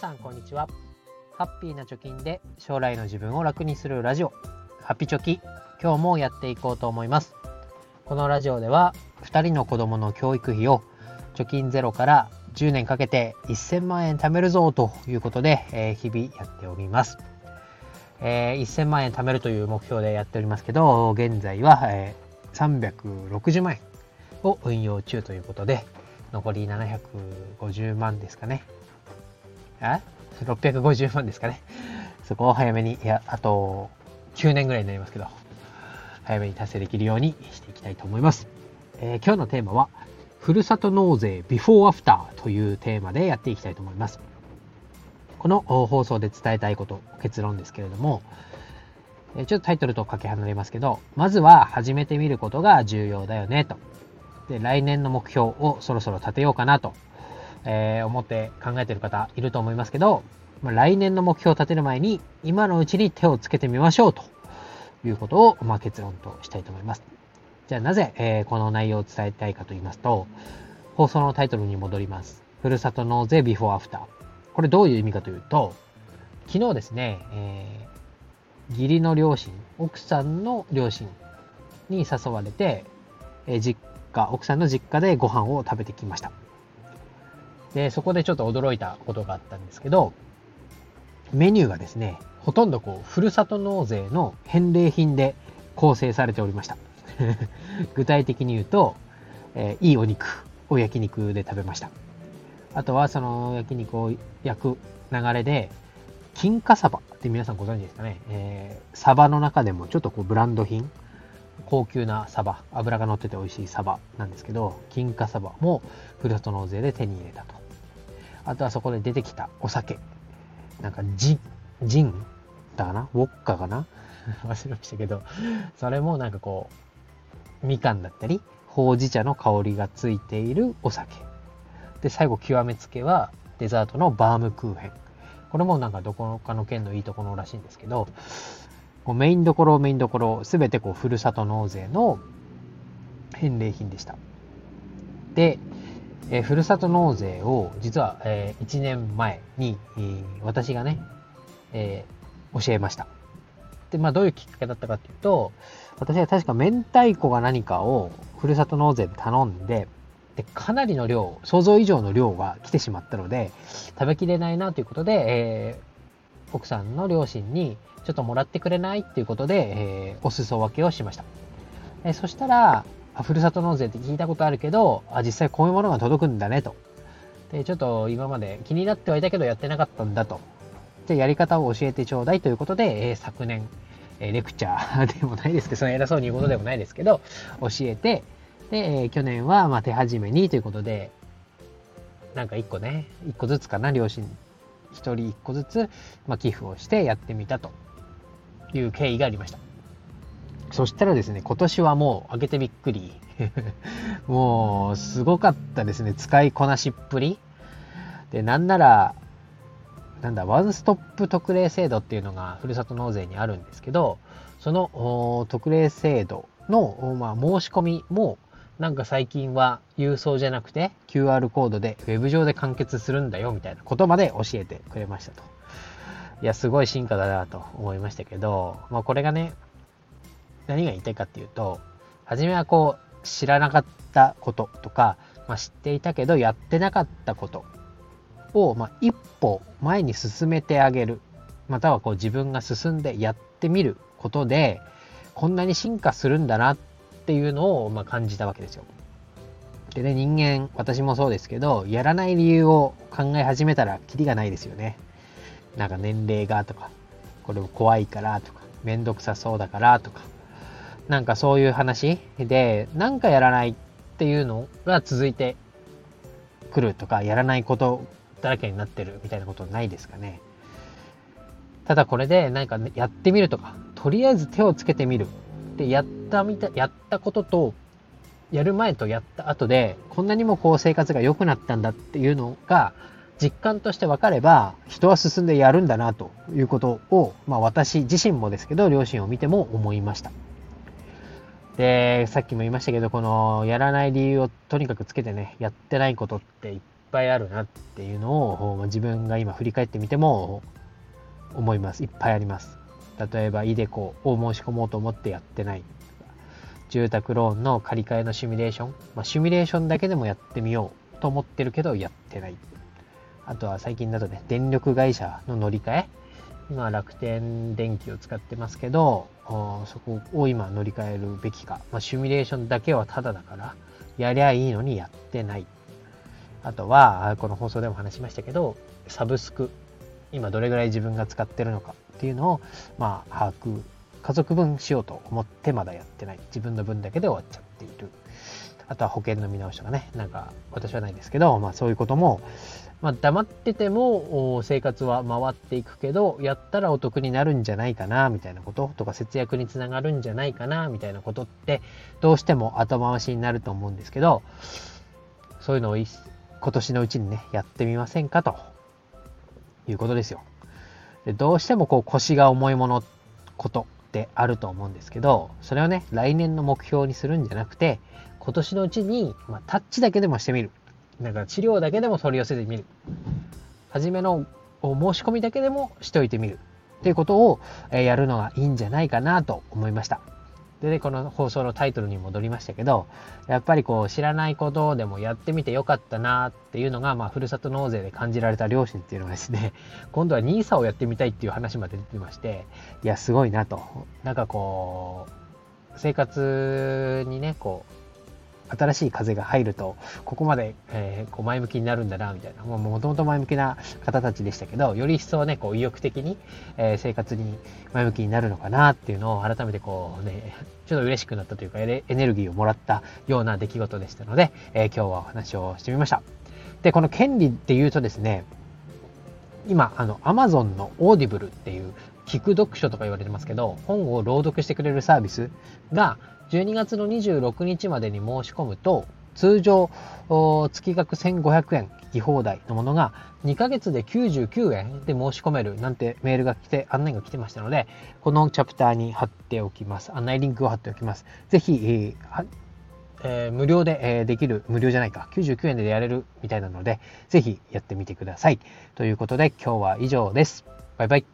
さんこんにちは。ハッピーな貯金で将来の自分を楽にするラジオ。ハッピチョキ。今日もやっていこうと思います。このラジオでは2人の子供の教育費を貯金ゼロから10年かけて1000万円貯めるぞということで、えー、日々やっております、えー、1000万円貯めるという目標でやっておりますけど現在は、えー、360万円を運用中ということで残り750万ですかね。あ ?650 万ですかね。そこを早めに、いや、あと9年ぐらいになりますけど、早めに達成できるようにしていきたいと思います。えー、今日のテーマは、ふるさと納税ビフォーアフターというテーマでやっていきたいと思います。この放送で伝えたいこと、結論ですけれども、ちょっとタイトルとかけ離れますけど、まずは始めてみることが重要だよねと。で、来年の目標をそろそろ立てようかなとえー、思って考えてる方いると思いますけど、まあ、来年の目標を立てる前に、今のうちに手をつけてみましょうということを、まあ、結論としたいと思います。じゃあなぜ、えー、この内容を伝えたいかと言いますと、放送のタイトルに戻ります。ふるさと納税ビフォーアフター。これどういう意味かというと、昨日ですね、えー、義理の両親、奥さんの両親に誘われて、えー、実家、奥さんの実家でご飯を食べてきました。で、そこでちょっと驚いたことがあったんですけど、メニューがですね、ほとんどこう、ふるさと納税の返礼品で構成されておりました。具体的に言うと、えー、いいお肉を焼肉で食べました。あとはその焼肉を焼く流れで、金華サバって皆さんご存知ですかね。えー、サバの中でもちょっとこうブランド品、高級なサバ、脂が乗ってて美味しいサバなんですけど、金華サバもふるさと納税で手に入れたと。あとはそこで出てきたお酒。なんかジン、ジン？だかな？ウォッカかな？忘れましたけど、それもなんかこう、みかんだったり、ほうじ茶の香りがついているお酒。で、最後極めつけはデザートのバームクーヘン。これもなんかどこかの県のいいところらしいんですけど、こうメインどころメインどころ、すべてこうふるさと納税の返礼品でした。で、えー、ふるさと納税を実は、えー、1年前に、えー、私がね、えー、教えました。で、まあどういうきっかけだったかっていうと、私は確か明太子が何かをふるさと納税で頼んで、でかなりの量、想像以上の量が来てしまったので、食べきれないなということで、えー、奥さんの両親にちょっともらってくれないっていうことで、えー、お裾分けをしました。え、そしたら、ふるさと納税って聞いたことあるけど、あ、実際こういうものが届くんだねと。で、ちょっと今まで気になってはいたけどやってなかったんだと。で、やり方を教えてちょうだいということで、えー、昨年、え、レクチャーでもないですけど、その偉そうに言うことでもないですけど、教えて、で、え、去年はまあ手始めにということで、なんか一個ね、一個ずつかな、両親、一人一個ずつ、まあ、寄付をしてやってみたという経緯がありました。そしたらですね、今年はもう開けてびっくり。もう、すごかったですね。使いこなしっぷり。で、なんなら、なんだ、ワンストップ特例制度っていうのがふるさと納税にあるんですけど、その特例制度の、まあ、申し込みも、なんか最近は郵送じゃなくて QR コードでウェブ上で完結するんだよみたいなことまで教えてくれましたと。いや、すごい進化だなと思いましたけど、まあこれがね、何が言いたいかっていうと、初めはこう、知らなかったこととか、まあ、知っていたけどやってなかったことを、まあ、一歩前に進めてあげる。またはこう自分が進んでやってみることで、こんなに進化するんだなっていうのを、まあ、感じたわけですよ。でね、人間、私もそうですけど、やらない理由を考え始めたら、キリがないですよね。なんか年齢がとか、これも怖いからとか、めんどくさそうだからとか、なんかそういう話で、なんかやらないっていうのが続いてくるとか、やらないことだらけになってるみたいなことないですかね。ただこれで何か、やってみるとか、とりあえず手をつけてみる。で、やったみた、やったことと、やる前とやった後で、こんなにもこう生活が良くなったんだっていうのが、実感として分かれば、人は進んでやるんだなということを、まあ私自身もですけど、両親を見ても思いました。で、さっきも言いましたけど、この、やらない理由をとにかくつけてね、やってないことっていっぱいあるなっていうのを自分が今振り返ってみても思います。いっぱいあります。例えばイデコを申し込もうと思ってやってない。住宅ローンの借り換えのシミュレーション、まあ、シミュレーションだけでもやってみようと思ってるけどやってない。あとは最近だとね電力会社の乗り換え。今楽天電気を使ってますけどそこを今乗り換えるべきか、まあ、シミュレーションだけはタダだからやりゃいいのにやってない。あとはこの放送でも話しましたけどサブスク今どれぐらい自分が使ってるのかっていうのをまあ把握家族分しようと思ってまだやってない。自分の分だけで終わっちゃっている。あとは保険の見直しとかねなんか私はないですけど、まあ、そういうこともまあ、黙ってても生活は回っていくけどやったらお得になるんじゃないかなみたいなこととか節約につながるんじゃないかなみたいなことってどうしても後回しになると思うんですけどそういうのを今年のうちにねやってみませんかということですよ。でどうしてもこう腰が重いものことってあると思うんですけどそれをね来年の目標にするんじゃなくて今年のうちに、まあ、タッチだけでもしてみるなんか治療だけでも取り寄せてみる。初めの申し込みだけでもしておいてみる。っていうことをやるのがいいんじゃないかなと思いました。でね、この放送のタイトルに戻りましたけど、やっぱりこう知らないことでもやってみてよかったなっていうのが、まあ、ふるさと納税で感じられた両親っていうのがですね、今度は NISA をやってみたいっていう話まで出てまして、いや、すごいなと。なんかこう、生活にね、こう、新しい風が入ると、ここまで、えー、こう前向きになるんだな、みたいな。もともと前向きな方たちでしたけど、より一層ね、こう意欲的に、えー、生活に前向きになるのかなっていうのを改めてこうね、ちょっと嬉しくなったというか、エネルギーをもらったような出来事でしたので、えー、今日はお話をしてみました。で、この権利っていうとですね、今、あの、Amazon の Audible っていう、聞く読書とか言われてますけど、本を朗読してくれるサービスが、12月の26日までに申し込むと、通常、月額1500円聞き放題のものが2ヶ月で99円で申し込めるなんてメールが来て、案内が来てましたので、このチャプターに貼っておきます。案内リンクを貼っておきます。ぜひ、えー、無料で、えー、できる、無料じゃないか、99円でやれるみたいなので、ぜひやってみてください。ということで今日は以上です。バイバイ。